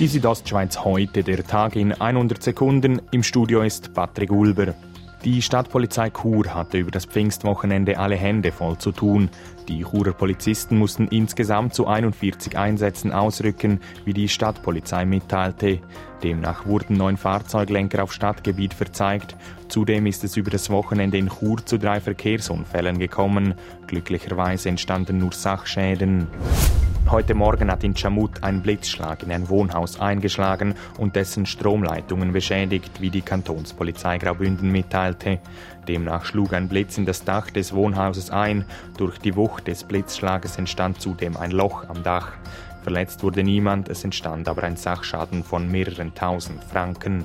Die Südostschweiz heute, der Tag in 100 Sekunden. Im Studio ist Patrick Ulber. Die Stadtpolizei Chur hatte über das Pfingstwochenende alle Hände voll zu tun. Die Churer Polizisten mussten insgesamt zu 41 Einsätzen ausrücken, wie die Stadtpolizei mitteilte. Demnach wurden neun Fahrzeuglenker auf Stadtgebiet verzeigt. Zudem ist es über das Wochenende in Chur zu drei Verkehrsunfällen gekommen. Glücklicherweise entstanden nur Sachschäden. Heute Morgen hat in Chamut ein Blitzschlag in ein Wohnhaus eingeschlagen und dessen Stromleitungen beschädigt, wie die Kantonspolizei Graubünden mitteilte. Demnach schlug ein Blitz in das Dach des Wohnhauses ein. Durch die Wucht des Blitzschlages entstand zudem ein Loch am Dach. Verletzt wurde niemand, es entstand aber ein Sachschaden von mehreren tausend Franken.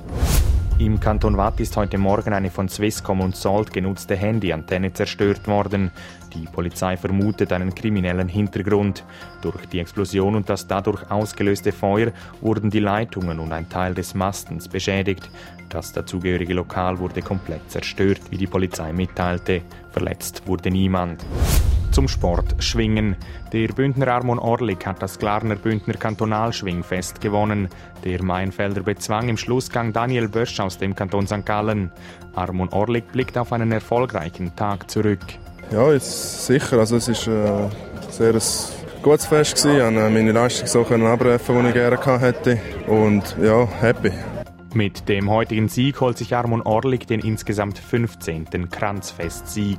Im Kanton Watt ist heute Morgen eine von Swisscom und Salt genutzte Handyantenne zerstört worden. Die Polizei vermutet einen kriminellen Hintergrund. Durch die Explosion und das dadurch ausgelöste Feuer wurden die Leitungen und ein Teil des Mastens beschädigt. Das dazugehörige Lokal wurde komplett zerstört, wie die Polizei mitteilte. Verletzt wurde niemand. Zum Sport Schwingen. Der Bündner Armon Orlik hat das Glarner Bündner Kantonalschwingfest gewonnen. Der Mainfelder bezwang im Schlussgang Daniel Bösch aus dem Kanton St. Gallen. Armon Orlik blickt auf einen erfolgreichen Tag zurück. Ja, ist sicher. Also es ist äh, sehr ein gutes Fest gewesen. Ich konnte äh, meine Leistung so abrufen, die ich gerne hätte. Und ja, happy. Mit dem heutigen Sieg holt sich Armon Orlik den insgesamt 15. Kranzfest-Sieg.